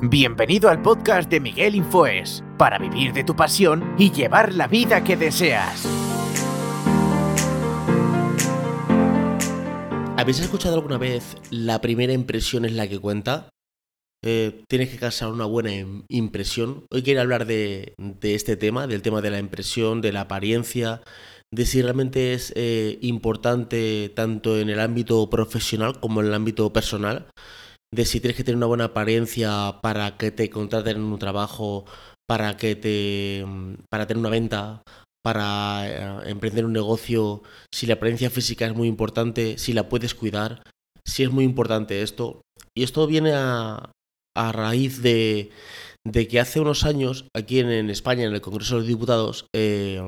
Bienvenido al podcast de Miguel Infoes, para vivir de tu pasión y llevar la vida que deseas. ¿Habéis escuchado alguna vez la primera impresión es la que cuenta? Eh, tienes que causar una buena impresión. Hoy quiero hablar de, este tema, del tema de la impresión, de la apariencia, de si realmente es eh, importante tanto en el ámbito profesional como en el ámbito personal de si tienes que tener una buena apariencia para que te contraten en un trabajo, para que te para tener una venta, para eh, emprender un negocio, si la apariencia física es muy importante, si la puedes cuidar, si es muy importante esto. Y esto viene a, a raíz de, de, que hace unos años, aquí en, España, en el Congreso de los Diputados, eh,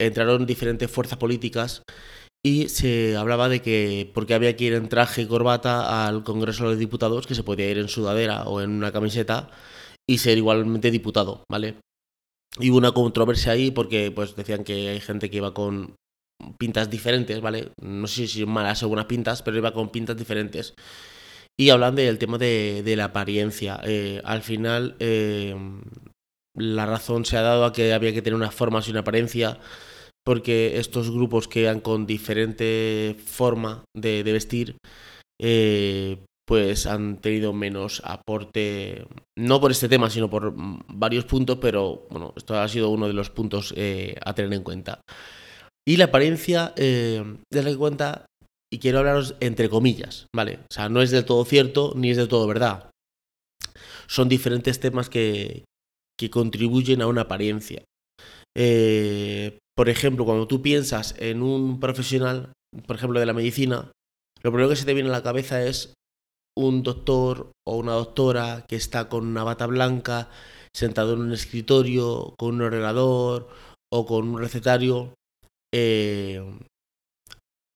entraron diferentes fuerzas políticas y se hablaba de que porque había que ir en traje y corbata al Congreso de los Diputados, que se podía ir en sudadera o en una camiseta y ser igualmente diputado, ¿vale? Y hubo una controversia ahí porque pues decían que hay gente que iba con pintas diferentes, ¿vale? No sé si malas o buenas pintas, pero iba con pintas diferentes. Y hablan del tema de, la apariencia. Eh, al final, eh, la razón se ha dado a que había que tener una forma y una apariencia porque estos grupos que van con diferente forma de, vestir, eh, pues han tenido menos aporte, no por este tema, sino por varios puntos, pero bueno, esto ha sido uno de los puntos eh, a tener en cuenta. Y la apariencia, eh, en cuenta, y quiero hablaros entre comillas, ¿vale? O sea, no es del todo cierto ni es del todo verdad. Son diferentes temas que, que contribuyen a una apariencia. Eh, por ejemplo, cuando tú piensas en un profesional, por ejemplo, de la medicina, lo primero que se te viene a la cabeza es un doctor o una doctora que está con una bata blanca, sentado en un escritorio, con un ordenador o con un recetario, eh,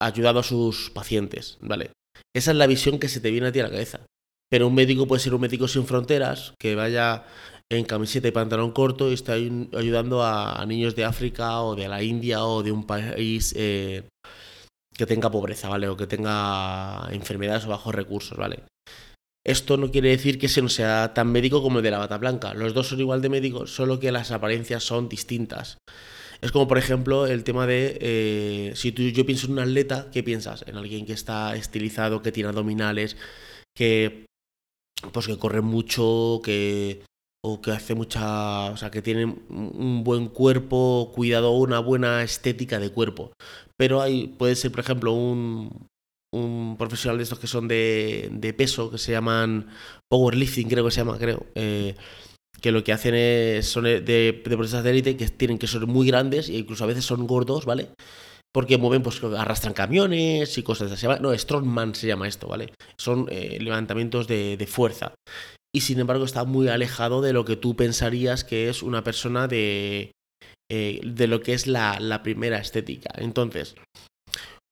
ayudando a sus pacientes, ¿vale? Esa es la visión que se te viene a ti a la cabeza. Pero un médico puede ser un médico sin fronteras, que vaya en camiseta y pantalón corto y está ayudando a, niños de África o de la India o de un país eh, que tenga pobreza, ¿vale? O que tenga enfermedades o bajos recursos, ¿vale? Esto no quiere decir que se no sea tan médico como el de la bata blanca. Los dos son igual de médicos, solo que las apariencias son distintas. Es como, por ejemplo, el tema de eh, si tú, yo pienso en un atleta, ¿qué piensas? En alguien que está estilizado, que tiene abdominales, que pues que corre mucho, que o que hace mucha, o sea, que tiene un buen cuerpo, cuidado, una buena estética de cuerpo. Pero hay, puede ser, por ejemplo, un, un profesional de estos que son de, de, peso, que se llaman powerlifting, creo que se llama, creo, eh, que lo que hacen es, son de, de deportistas de élite que tienen que ser muy grandes e incluso a veces son gordos, ¿vale? Porque mueven, pues arrastran camiones y cosas así. No, strongman se llama esto, ¿vale? Son eh, levantamientos de, de fuerza y sin embargo está muy alejado de lo que tú pensarías que es una persona de, eh, de lo que es la, la, primera estética. Entonces,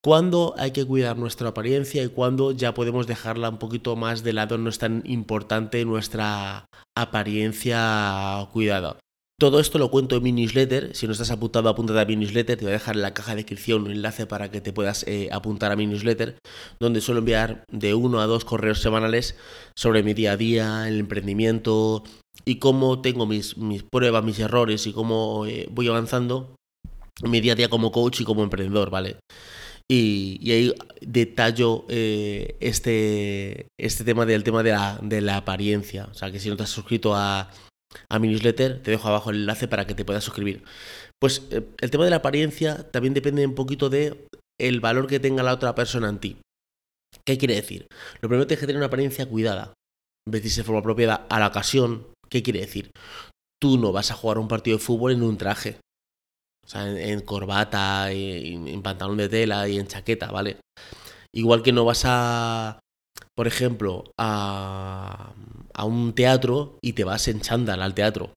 ¿cuándo hay que cuidar nuestra apariencia y cuándo ya podemos dejarla un poquito más de lado? No es tan importante nuestra apariencia cuidada. Todo esto lo cuento en mi newsletter. Si no estás apuntado, apúntate a mi newsletter. Te voy a dejar en la caja de descripción un enlace para que te puedas eh, apuntar a mi newsletter, donde suelo enviar de uno a dos correos semanales sobre mi día a día, el emprendimiento y cómo tengo mis, mis pruebas, mis errores y cómo eh, voy avanzando mi día a día como coach y como emprendedor, ¿vale? Y, ahí detallo eh, este, este tema del tema de la, de la apariencia. O sea, que si no te has suscrito a a mi newsletter, te dejo abajo el enlace para que te puedas suscribir. Pues eh, el tema de la apariencia también depende un poquito de el valor que tenga la otra persona en ti. ¿Qué quiere decir? Lo primero tienes que tener una apariencia cuidada, vestirse de forma apropiada a la ocasión. ¿Qué quiere decir? Tú no vas a jugar un partido de fútbol en un traje. O sea, en, corbata, en pantalón de tela y en chaqueta, ¿vale? Igual que no vas a por ejemplo, a, un teatro y te vas en chándal al teatro.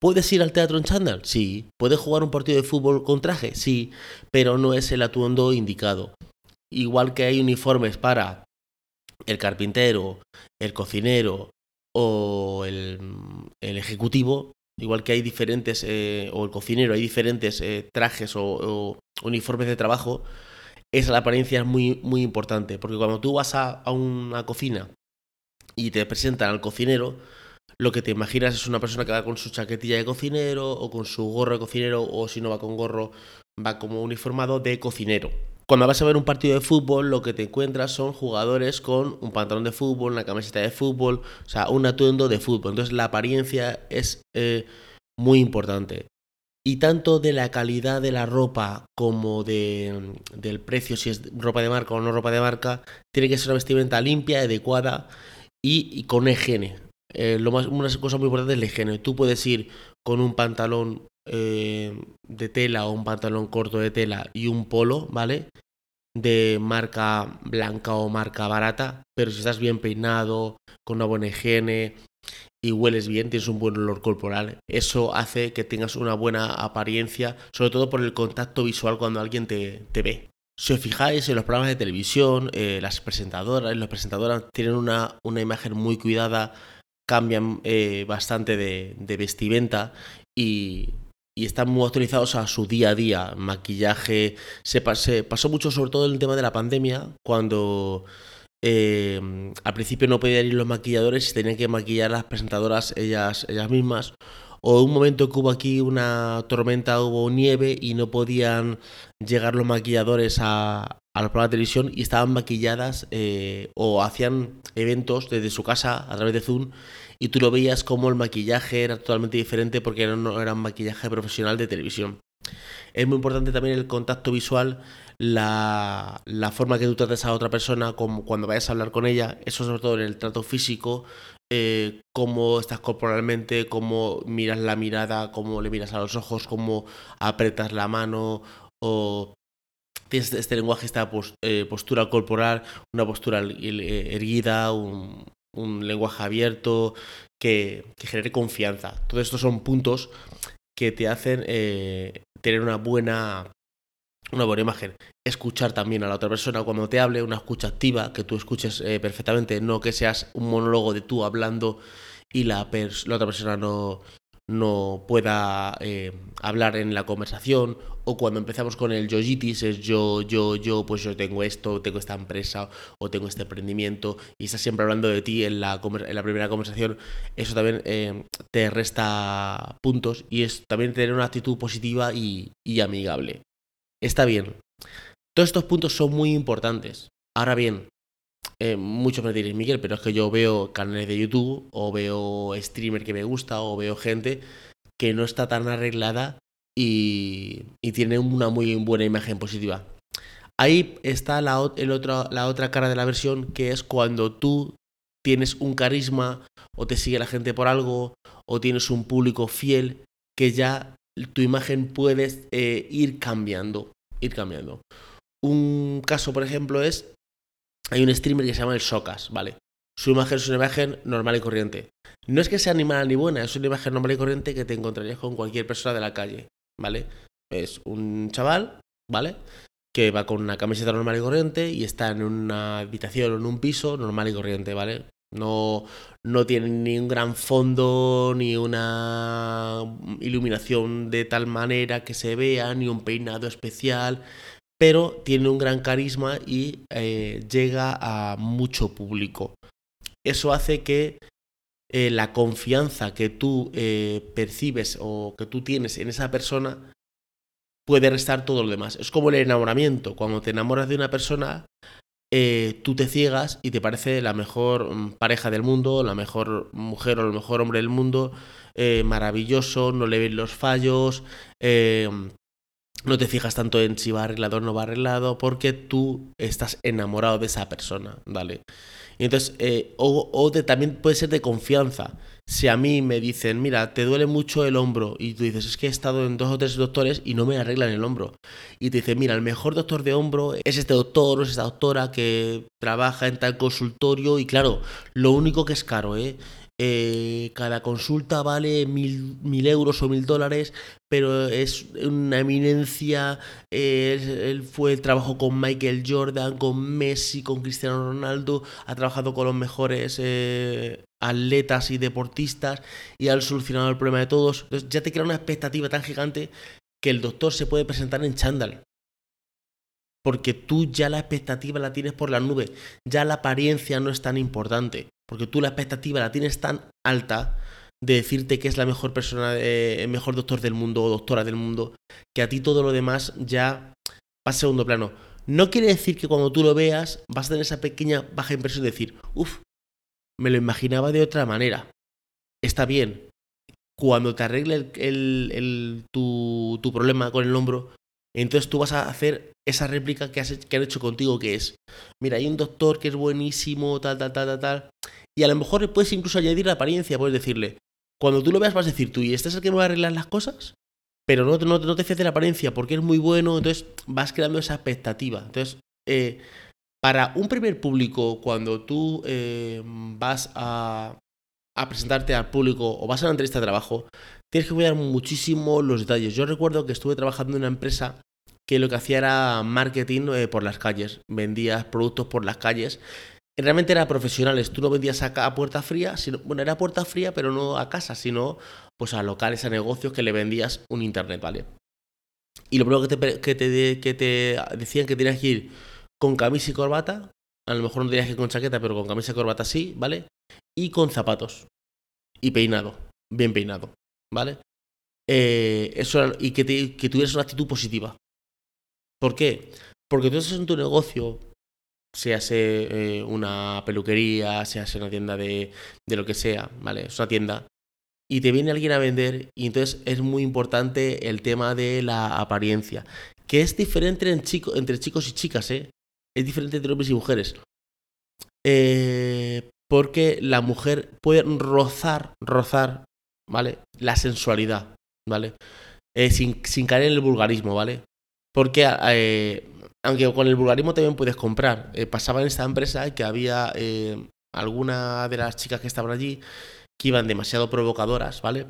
¿Puedes ir al teatro en chándal? Sí. ¿Puedes jugar un partido de fútbol con traje? Sí, pero no es el atuendo indicado. Igual que hay uniformes para el carpintero, el cocinero o el, ejecutivo, igual que hay diferentes, eh, o el cocinero, hay diferentes eh, trajes o uniformes de trabajo, esa la apariencia es muy, muy importante, porque cuando tú vas a, una cocina y te presentan al cocinero, lo que te imaginas es una persona que va con su chaquetilla de cocinero o con su gorro de cocinero o si no va con gorro va como uniformado de cocinero. Cuando vas a ver un partido de fútbol, lo que te encuentras son jugadores con un pantalón de fútbol, una camiseta de fútbol, o sea, un atuendo de fútbol. Entonces la apariencia es eh, muy importante. Y tanto de la calidad de la ropa como de, del precio, si es ropa de marca o no ropa de marca, tiene que ser una vestimenta limpia, adecuada y, con higiene. Eh, lo más, una cosa muy importante es la higiene. Tú puedes ir con un pantalón eh, de tela o un pantalón corto de tela y un polo, ¿vale? De marca blanca o marca barata, pero si estás bien peinado, con una buena higiene y hueles bien, tienes un buen olor corporal, eso hace que tengas una buena apariencia, sobre todo por el contacto visual cuando alguien te, ve. Si os fijáis en los programas de televisión, eh, las presentadoras, los presentadoras tienen una, una imagen muy cuidada, cambian eh, bastante de, de vestimenta y, y están muy autorizados a su día a día, maquillaje. Se, pasó mucho sobre todo el tema de la pandemia, cuando eh, al principio no podían ir los maquilladores y tenían que maquillar las presentadoras ellas, ellas mismas. O un momento que hubo aquí una tormenta, hubo nieve y no podían llegar los maquilladores a, a programas de televisión y estaban maquilladas eh, o hacían eventos desde su casa a través de Zoom y tú lo veías como el maquillaje era totalmente diferente porque no era un maquillaje profesional de televisión. Es muy importante también el contacto visual, la, forma que tú tratas a otra persona como cuando vayas a hablar con ella, eso sobre todo en el trato físico, eh, cómo estás corporalmente, cómo miras la mirada, cómo le miras a los ojos, cómo apretas la mano o tienes este lenguaje, esta eh, postura corporal, una postura erguida, un, lenguaje abierto, que, genere confianza. Todos estos son puntos que te hacen eh, tener una buena, una buena imagen. Escuchar también a la otra persona cuando te hable, una escucha activa, que tú escuches eh, perfectamente, no que seas un monólogo de tú hablando y la, la otra persona no, no pueda eh, hablar en la conversación o cuando empezamos con el yoyitis es yo, yo, yo, pues yo tengo esto, tengo esta empresa o tengo este emprendimiento y estás siempre hablando de ti en la, en la primera conversación, eso también eh, te resta puntos y es también tener una actitud positiva y, y amigable. Está bien. Todos estos puntos son muy importantes. Ahora bien, eh, muchos me diréis, Miguel, pero es que yo veo canales de YouTube o veo streamer que me gusta o veo gente que no está tan arreglada y, tiene una muy buena imagen positiva. Ahí está la, la otra cara de la versión que es cuando tú tienes un carisma o te sigue la gente por algo o tienes un público fiel que ya tu imagen puedes eh, ir cambiando, ir cambiando. Un caso, por ejemplo, es hay un streamer que se llama el Socas, ¿vale? Su imagen es una imagen normal y corriente. No es que sea ni mala ni buena, es una imagen normal y corriente que te encontrarías con cualquier persona de la calle, ¿vale? Es un chaval, ¿vale? Que va con una camiseta normal y corriente y está en una habitación o en un piso normal y corriente, ¿vale? No, no tiene ni un gran fondo, ni una iluminación de tal manera que se vea, ni un peinado especial pero tiene un gran carisma y eh, llega a mucho público. Eso hace que eh, la confianza que tú eh, percibes o que tú tienes en esa persona puede restar todo lo demás. Es como el enamoramiento. Cuando te enamoras de una persona, tú te ciegas y te parece la mejor mm, pareja del mundo, la mejor mujer o el mejor hombre del mundo, maravilloso, no le ven los fallos, no te fijas tanto en si va arreglado o no va arreglado, porque tú estás enamorado de esa persona, ¿vale? Y entonces, eh, o, también puede ser de confianza. Si a mí me dicen, mira, te duele mucho el hombro, y tú dices, es que he estado en dos o tres doctores y no me arreglan el hombro. Y te dicen, mira, el mejor doctor de hombro es este doctor o es esta doctora que trabaja en tal consultorio, y claro, lo único que es caro, ¿eh? Eh, cada consulta vale mil, mil, euros o mil dólares, pero es una eminencia. Eh, él fue el trabajo con Michael Jordan, con Messi, con Cristiano Ronaldo, ha trabajado con los mejores eh, atletas y deportistas y ha solucionado el problema de todos. Entonces ya te crea una expectativa tan gigante que el doctor se puede presentar en chándal. Porque tú ya la expectativa la tienes por la nube, ya la apariencia no es tan importante, porque tú la expectativa la tienes tan alta de decirte que es la mejor persona, el mejor doctor del mundo o doctora del mundo, que a ti todo lo demás ya pasa a segundo plano. No quiere decir que cuando tú lo veas vas a tener esa pequeña baja impresión de decir, uff, me lo imaginaba de otra manera. Está bien. Cuando te arregle el, tu, tu, problema con el hombro, entonces tú vas a hacer esa réplica que, has, han hecho contigo, que es, mira, hay un doctor que es buenísimo, tal, tal, tal, tal, tal. Y a lo mejor puedes incluso añadir la apariencia, puedes decirle, cuando tú lo veas vas a decir tú, ¿y este es el que me va a arreglar las cosas? Pero no te fíes de la apariencia porque es muy bueno, entonces vas creando esa expectativa. Entonces, eh, para un primer público, cuando tú eh, vas a, a, presentarte al público o vas a una entrevista de trabajo, tienes que cuidar muchísimo los detalles. Yo recuerdo que estuve trabajando en una empresa que lo que hacía era marketing eh, por las calles, vendías productos por las calles. Realmente era profesionales, tú no vendías a, a puerta fría, sino, bueno, era puerta fría, pero no a casa, sino pues a locales, a negocios que le vendías un internet, ¿vale? Y lo primero que te, que te, que te decían que tenías que ir con camisa y corbata, a lo mejor no tenías que ir con chaqueta, pero con camisa y corbata sí, ¿vale? Y con zapatos. Y peinado, bien peinado, ¿vale? Eh, eso y que, que tuvieras una actitud positiva. ¿Por qué? Porque tú estás en tu negocio, sea eh, una peluquería, sea una tienda de, de lo que sea, ¿vale? Es una tienda y te viene alguien a vender y entonces es muy importante el tema de la apariencia, que es diferente entre chicos y chicas, ¿eh? Es diferente entre hombres y mujeres. Eh, porque la mujer puede rozar, rozar, ¿vale? La sensualidad, ¿vale? Eh, sin, caer en el vulgarismo, ¿vale? Porque, eh, aunque con el vulgarismo también puedes comprar, pasaba en esta empresa que había alguna de las chicas que estaban allí que iban demasiado provocadoras, ¿vale?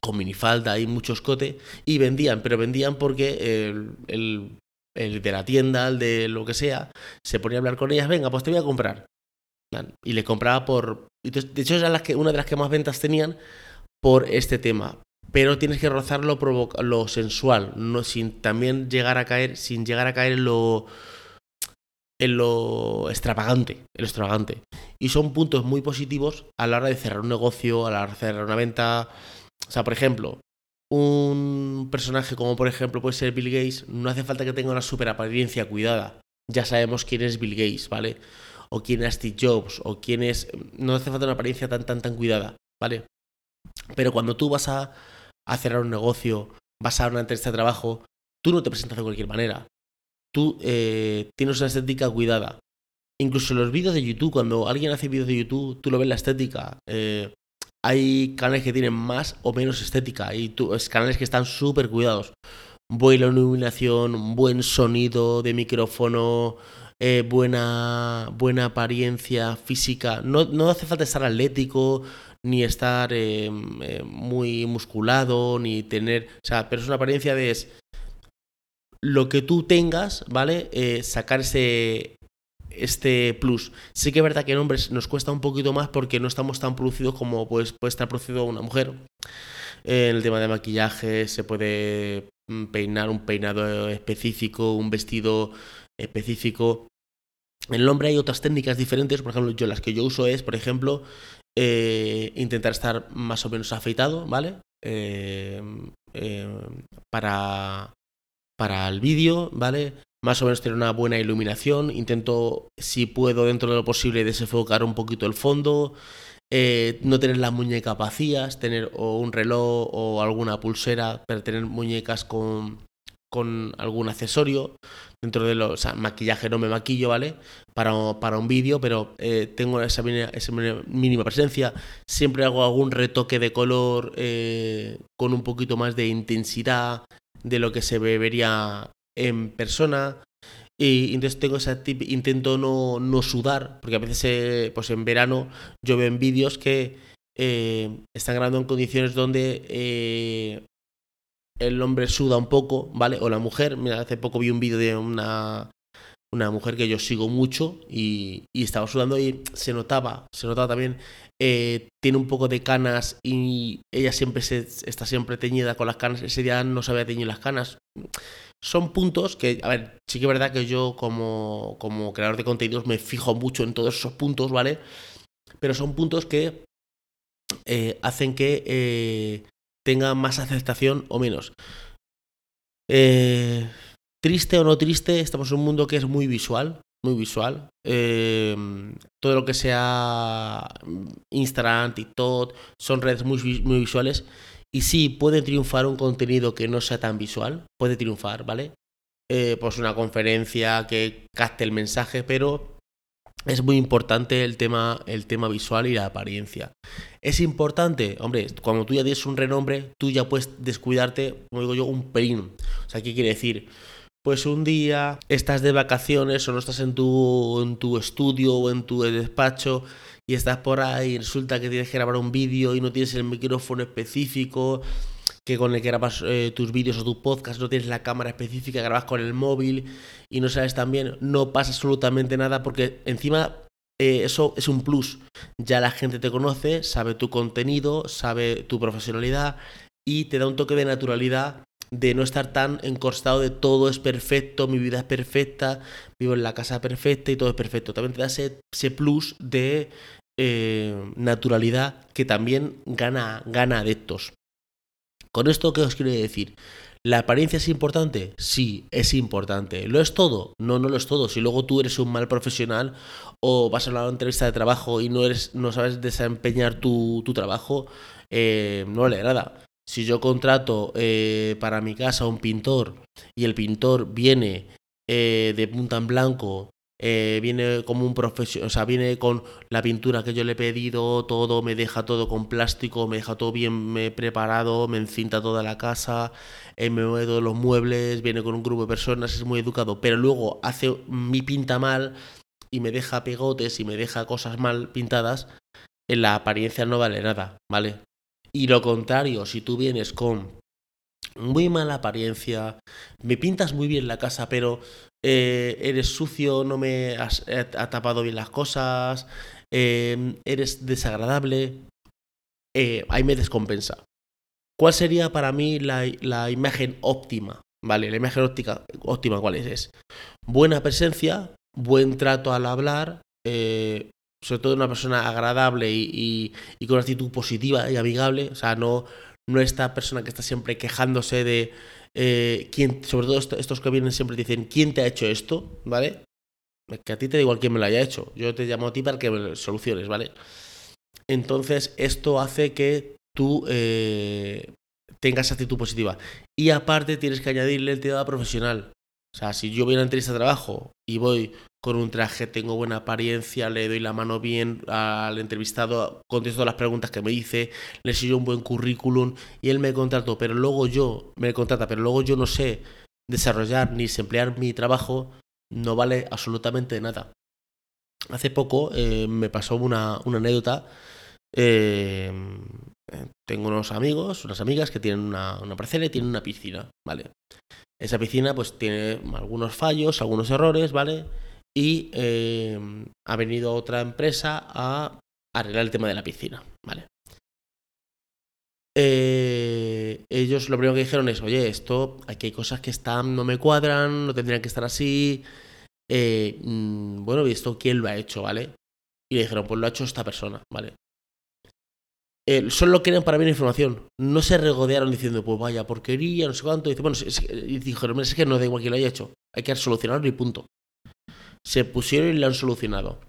Con minifalda y mucho escote, y vendían, pero vendían porque el, de la tienda, el de lo que sea, se ponía a hablar con ellas, venga, pues te voy a comprar. Y le compraba por... De hecho, era que, una de las que más ventas tenían por este tema. Pero tienes que rozar lo, lo sensual, no, sin también llegar a caer, sin llegar a caer en lo en lo extravagante, extravagante. Y son puntos muy positivos a la hora de cerrar un negocio, a la hora de cerrar una venta. O sea, por ejemplo, un personaje como por ejemplo puede ser Bill Gates, no hace falta que tenga una super apariencia cuidada. Ya sabemos quién es Bill Gates, ¿vale? O quién es Steve Jobs, o quién es... No hace falta una apariencia tan, tan, tan cuidada, ¿vale? Pero cuando tú vas a, a cerrar un negocio, vas a una entrevista de trabajo, tú no te presentas de cualquier manera tú eh, tienes una estética cuidada. Incluso los vídeos de YouTube, cuando alguien hace vídeos de YouTube, tú lo ves la estética. Eh, hay canales que tienen más o menos estética y canales que están súper cuidados. Buena iluminación, buen sonido de micrófono, eh, buena, buena apariencia física. No, no, hace falta estar atlético, ni estar muy musculado, ni tener... O sea, pero es una apariencia de lo que tú tengas, ¿vale? Eh, sacar ese, este plus. Sí que es verdad que en hombres nos cuesta un poquito más porque no estamos tan producidos como pues, puede estar producido una mujer. en el tema de maquillaje se puede mm, peinar un peinado específico, un vestido específico. En el hombre hay otras técnicas diferentes, por ejemplo, yo las que yo uso es, por ejemplo, eh, intentar estar más o menos afeitado, ¿vale? Eh, para para el vídeo, ¿vale? Más o menos tener una buena iluminación. Intento, si puedo, dentro de lo posible, desenfocar un poquito el fondo. Eh, no tener las muñecas vacías, tener o un reloj o alguna pulsera, pero tener muñecas con, con algún accesorio. Dentro de los. O sea, maquillaje no me maquillo, ¿vale? Para, para un vídeo, pero eh, tengo esa, esa, mínima presencia. Siempre hago algún retoque de color eh, con un poquito más de intensidad de lo que se vería en persona. Y entonces tengo esa tip, intento no, no, sudar, porque a veces eh, pues en verano yo veo en vídeos que están grabando en condiciones donde el hombre suda un poco, ¿vale? O la mujer. Mira, hace poco vi un vídeo de una una mujer que yo sigo mucho y, estaba sudando y se notaba, se notaba también, eh, tiene un poco de canas y ella siempre se, está siempre teñida con las canas, ese día no se había teñido las canas. Son puntos que, a ver, sí que es verdad que yo como, como creador de contenidos me fijo mucho en todos esos puntos, ¿vale? Pero son puntos que eh, hacen que eh, tenga más aceptación o menos. Eh, triste o no triste, estamos en un mundo que es muy visual, muy visual. Em, todo lo que sea Instagram, TikTok, son redes muy, muy visuales. Y sí, puede triunfar un contenido que no sea tan visual, puede triunfar, ¿vale? Eh, pues una conferencia que capte el mensaje, pero es muy importante el tema, el tema visual y la apariencia. Es importante, hombre, cuando tú ya tienes un renombre, tú ya puedes descuidarte, como digo yo, un pelín. O sea, ¿qué quiere decir? Pues un día estás de vacaciones o no estás en tu, en tu estudio o en tu despacho y estás por ahí y resulta que tienes que grabar un vídeo y no tienes el micrófono específico que con el que grabas eh, tus vídeos o tu podcast no tienes la cámara específica, grabas con el móvil y no sabes también, no pasa absolutamente nada porque encima eh, eso es un plus. Ya la gente te conoce, sabe tu contenido, sabe tu profesionalidad y te da un toque de naturalidad de no estar tan encostado de todo es perfecto, mi vida es perfecta, vivo en la casa perfecta y todo es perfecto. También te da ese, plus de eh, naturalidad que también gana, gana adeptos. Con esto, ¿qué os quiero decir? ¿La apariencia es importante? Sí, es importante. ¿Lo es todo? No, no lo es todo. Si luego tú eres un mal profesional o vas a una entrevista de trabajo y no, eres, no sabes desempeñar tu, trabajo, eh, no vale nada. Si yo contrato eh, para mi casa un pintor y el pintor viene eh, de punta en blanco eh, viene como un profesional, o sea, viene con la pintura que yo le he pedido, todo, me deja todo con plástico, me deja todo bien preparado, me encinta toda la casa, eh, me mueve todos los muebles, viene con un grupo de personas, es muy educado, pero luego hace mi pinta mal y me deja pegotes y me deja cosas mal pintadas, en la apariencia no vale nada, ¿vale? Y lo contrario, si tú vienes con muy mala apariencia, me pintas muy bien la casa, pero eh, eres sucio, no me has tapado bien las cosas, em, eres desagradable, eh, ahí me descompensa. ¿Cuál sería para mí la, imagen óptima? Vale, la imagen óptica, óptima, ¿cuál es? Buena presencia, buen trato al hablar, eh, sobre todo una persona agradable y, y, con actitud positiva y amigable, o sea, no, no esta persona que está siempre quejándose de eh, sobre todo estos que vienen siempre dicen, ¿quién te ha hecho esto? ¿Vale? Que a ti te da igual quién me lo haya hecho. Yo te llamo a ti para que me soluciones, ¿vale? Entonces, esto hace que tú eh, tengas actitud positiva. Y aparte tienes que añadirle el tema profesional. O sea, si yo voy a una entrevista de trabajo y voy con un traje, tengo buena apariencia, le doy la mano bien al entrevistado, contesto las preguntas que me dice, le sigo un buen currículum y él me contrató, pero luego yo, me contrata, pero luego yo no sé desarrollar ni emplear mi trabajo, no vale absolutamente nada. Hace poco eh, me pasó una, anécdota. Eh, tengo unos amigos, unas amigas que tienen una, una parcela y tienen una piscina, ¿vale? Esa piscina pues tiene algunos fallos, algunos errores, ¿vale? Y em, ha venido otra empresa a arreglar el tema de la piscina, ¿vale? Eh, ellos lo primero que dijeron es, oye, esto, aquí hay cosas que están, no me cuadran, no tendrían que estar así. Eh, mm, bueno, ¿y esto quién lo ha hecho, vale? Y le dijeron, pues lo ha hecho esta persona, ¿vale? Eh, solo querían para mí la información. No se regodearon diciendo, pues vaya porquería, no sé cuánto. Dice, bueno, y dijeron, es que no da igual quién lo haya hecho. Hay que solucionarlo y punto se pusieron y lo han solucionado.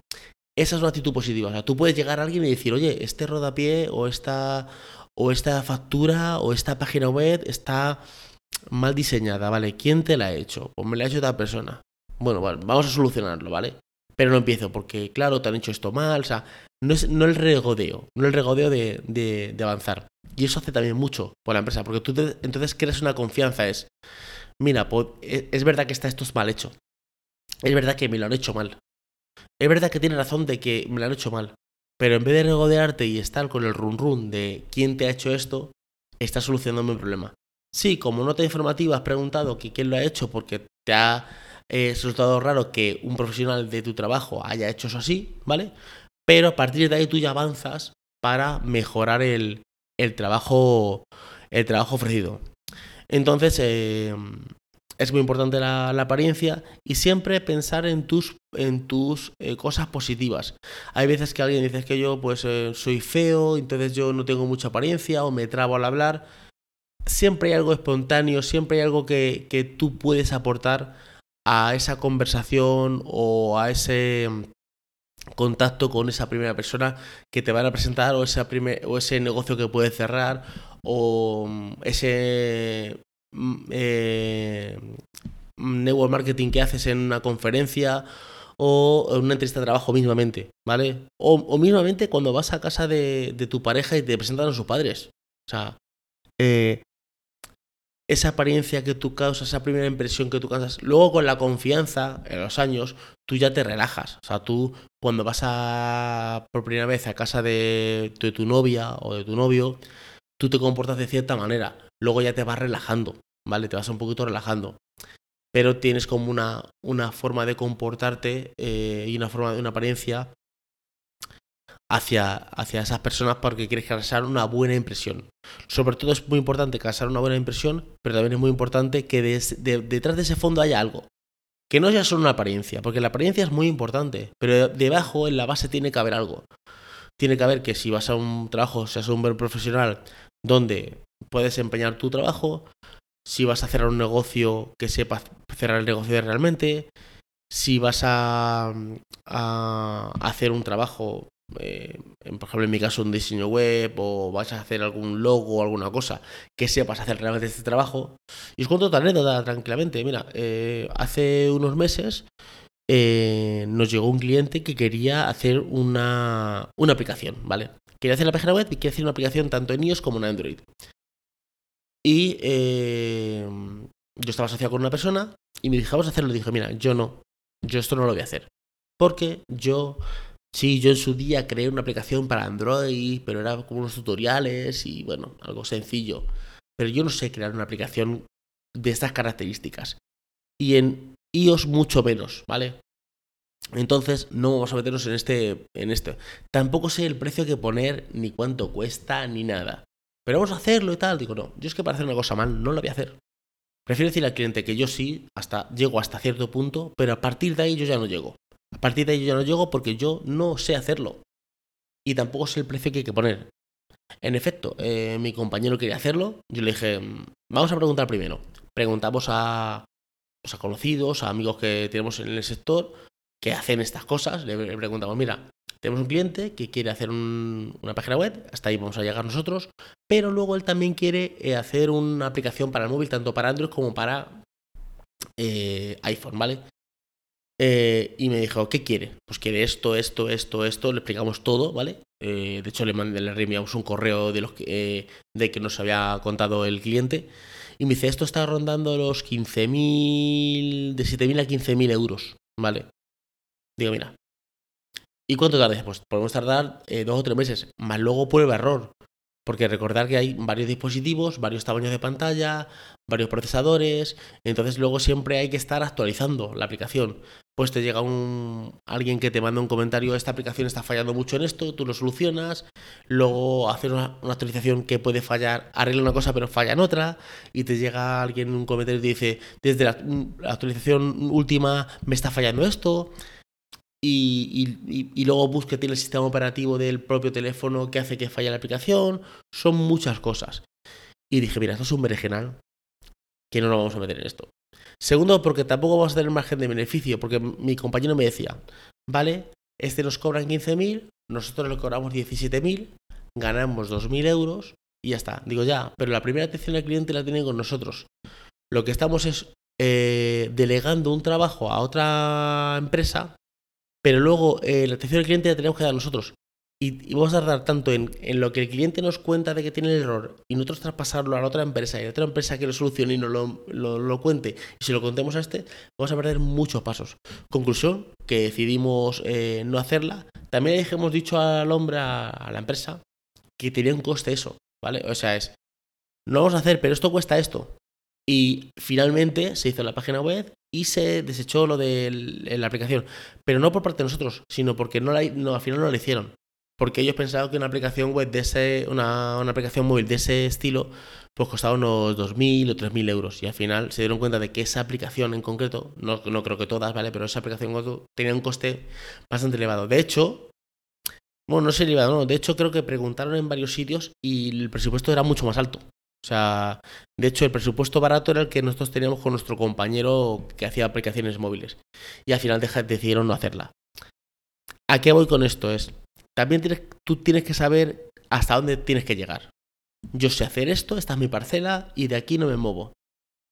Esa es una actitud positiva. O sea, tú puedes llegar a alguien y decir, oye, este rodapié o esta, o esta factura o esta página web está mal diseñada, ¿vale? ¿Quién te la ha hecho? Pues me la ha hecho otra persona. Bueno, vamos a solucionarlo, ¿vale? Pero no empiezo porque, claro, te han hecho esto mal, o sea, no es no el regodeo, no el regodeo de, de, avanzar. Y eso hace también mucho por la empresa, porque tú entonces creas una confianza, es, mira, pues, e, es verdad que está esto mal hecho, es verdad que me lo han hecho mal. Es verdad que tiene razón de que me lo han hecho mal. Pero en vez de regodearte y estar con el run run de quién te ha hecho esto, estás solucionando mi problema. Sí, como nota informativa has preguntado quién lo ha hecho porque te ha es resultado raro que un profesional de tu trabajo haya hecho eso así, ¿vale? Pero a partir de ahí tú ya avanzas para mejorar el, el trabajo, el trabajo ofrecido. Entonces, eh, es muy importante la, apariencia y siempre pensar en tus, en tus eh, cosas positivas. Hay veces que alguien dice que yo pues eh, soy feo, entonces yo no tengo mucha apariencia o me trabo al hablar. Siempre hay algo espontáneo, siempre hay algo que, que tú puedes aportar a esa conversación o a ese mm, contacto con esa primera persona que te van a presentar o, esa o ese negocio que puedes cerrar o mm, ese eh, network marketing que haces en una conferencia o en una entrevista de trabajo mismamente, ¿vale? O, mismamente cuando vas a casa de, tu pareja y te presentan a sus padres. O sea, eh, esa apariencia que tú causas, esa primera impresión que tú causas, luego con la confianza en los años, tú ya te relajas. O sea, tú cuando vas a por primera vez a casa de tu novia o de tu novio, tú te comportas de cierta manera luego ya te vas relajando, ¿vale? Te vas un poquito relajando. Pero tienes como una, una forma de comportarte eh, y una forma de una apariencia hacia, hacia esas personas porque quieres causar una buena impresión. Sobre todo es muy importante causar una buena impresión, pero también es muy importante que detrás de ese fondo haya algo. Que no sea solo una apariencia, porque la apariencia es muy importante, pero debajo, en la base, tiene que haber algo. Tiene que haber que si vas a un trabajo, seas un buen profesional, donde puedes empeñar tu trabajo, si vas a cerrar un negocio que sepas cerrar el negocio realmente, si vas a, hacer un trabajo, eh, por ejemplo en mi caso un diseño web o vas a hacer algún logo o alguna cosa que sepas hacer realmente este trabajo. Y os cuento otra anécdota tranquilamente. Mira, eh, hace unos meses eh, nos llegó un cliente que quería hacer una, una aplicación, ¿vale? Quería hacer la página web y quería hacer una aplicación tanto en iOS como en Android. Y eh, yo estaba asociado con una persona y me dije, vamos a hacerlo. Y dije, mira, yo no, yo esto no lo voy a hacer. Porque yo, sí, yo en su día creé una aplicación para Android, pero era como unos tutoriales y bueno, algo sencillo. Pero yo no sé crear una aplicación de estas características. Y en iOS mucho menos, ¿vale? Entonces no vamos a meternos en este, en esto. Tampoco sé el precio que poner, ni cuánto cuesta, ni nada. Pero vamos a hacerlo y tal. Digo, no, yo es que para hacer una cosa mal no lo voy a hacer. Prefiero decir al cliente que yo sí, hasta llego hasta cierto punto, pero a partir de ahí yo ya no llego. A partir de ahí yo ya no llego porque yo no sé hacerlo. Y tampoco sé el precio que hay que poner. En efecto, eh, mi compañero quería hacerlo. Yo le dije, mm, vamos a preguntar primero. Preguntamos a, pues a conocidos, a amigos que tenemos en el sector, que hacen estas cosas. Le preguntamos, mira, tenemos un cliente que quiere hacer una página web, hasta ahí vamos a llegar nosotros, pero luego él también quiere eh, hacer una aplicación para el móvil, tanto para Android como para eh, iPhone, ¿vale? Eh, y me dijo, ¿qué quiere? Pues quiere esto, esto, esto, esto, le explicamos todo, ¿vale? de hecho, le, mandé, le reenviamos un correo de, los que, de que nos había contado el cliente. Y me dice, esto está rondando los 15.000, de 7.000 a 15.000 euros, ¿vale? Digo, mira, ¿Y cuánto tarda? Pues podemos tardar eh, dos o tres meses, más luego prueba error. Porque recordar que hay varios dispositivos, varios tamaños de pantalla, varios procesadores, entonces luego siempre hay que estar actualizando la aplicación. Pues te llega un alguien que te manda un comentario, esta aplicación está fallando mucho en esto, tú lo solucionas, luego hacer una, actualización que puede fallar, arregla una cosa pero falla en otra, y te llega alguien un comentario y te dice, desde la actualización última me está fallando esto y, luego busque tiene el sistema operativo del propio teléfono que hace que falle la aplicación. Son muchas cosas. Y dije, mira, esto es un berenjenal que no nos vamos a meter en esto. Segundo, porque tampoco vamos a tener margen de beneficio, porque mi compañero me decía, vale, este nos cobran 15.000, nosotros le cobramos 17.000, ganamos 2.000 euros y ya está. Digo, ya, pero la primera atención al cliente la tienen con nosotros. Lo que estamos es eh, delegando un trabajo a otra empresa pero luego eh, la atención al cliente la tenemos que dar nosotros. Y, vamos a tardar tanto en, lo que el cliente nos cuenta de que tiene el error y nosotros traspasarlo a la otra empresa y la otra empresa que lo solucione y nos lo, cuente y si lo contemos a este, vamos a perder muchos pasos. Conclusión, que decidimos eh, no hacerla. También le hemos dicho al hombre, a, la empresa, que tenía un coste eso, ¿vale? O sea, es, no vamos a hacer, pero esto cuesta esto. Y finalmente se hizo la página web y se desechó lo de la aplicación. Pero no por parte de nosotros, sino porque no, la, no al final no la hicieron. Porque ellos pensaban que una aplicación web de ese, una, una aplicación móvil de ese estilo, pues costaba unos 2.000 o 3.000 euros. Y al final se dieron cuenta de que esa aplicación en concreto, no, no creo que todas, ¿vale? Pero esa aplicación tenía un coste bastante elevado. De hecho, bueno, no sé elevado, no. De hecho, creo que preguntaron en varios sitios y el presupuesto era mucho más alto. O sea, de hecho, el presupuesto barato era el que nosotros teníamos con nuestro compañero que hacía aplicaciones móviles. Y al final decidieron no hacerla. ¿A qué voy con esto? Es, también tienes, tú tienes que saber hasta dónde tienes que llegar. Yo sé hacer esto, esta es mi parcela y de aquí no me muevo.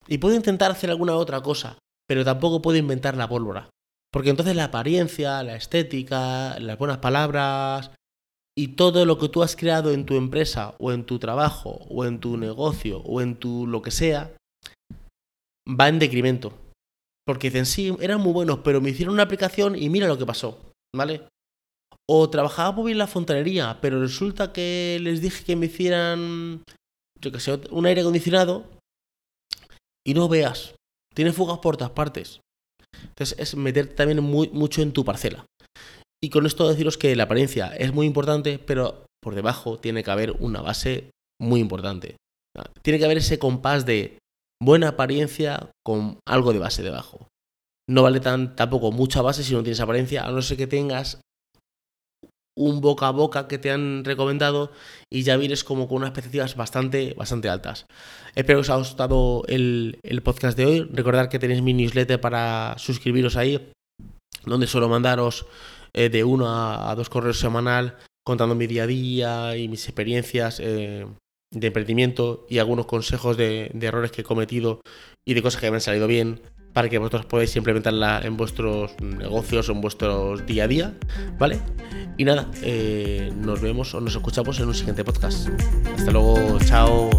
Y puedo intentar hacer alguna otra cosa, pero tampoco puedo inventar la pólvora. Porque entonces la apariencia, la estética, las buenas palabras, y todo lo que tú has creado en tu empresa o en tu trabajo o en tu negocio o en tu lo que sea va en decremento. Porque dicen, sí, eran muy buenos, pero me hicieron una aplicación y mira lo que pasó, ¿vale? O trabajaba muy bien la fontanería, pero resulta que les dije que me hicieran, yo que sé, un aire acondicionado y no veas, tiene fugas por todas partes. Entonces es meterte también muy, mucho en tu parcela. Y con esto deciros que la apariencia es muy importante, pero por debajo tiene que haber una base muy importante. Tiene que haber ese compás de buena apariencia con algo de base debajo. No vale tampoco mucha base si no tienes apariencia, a no ser que tengas un boca a boca que te han recomendado y ya vienes como con unas expectativas bastante, bastante altas. Espero que os haya gustado el, el podcast de hoy. Recordad que tenéis mi newsletter para suscribiros ahí, donde suelo mandaros eh, de uno a, dos correos semanal contando mi día a día y mis experiencias eh, de emprendimiento y algunos consejos de, errores que he cometido y de cosas que me han salido bien para que vosotros podáis implementarla en vuestros negocios o en vuestros día a día, ¿vale? Y nada, eh, nos vemos o nos escuchamos en un siguiente podcast. Hasta luego, chao.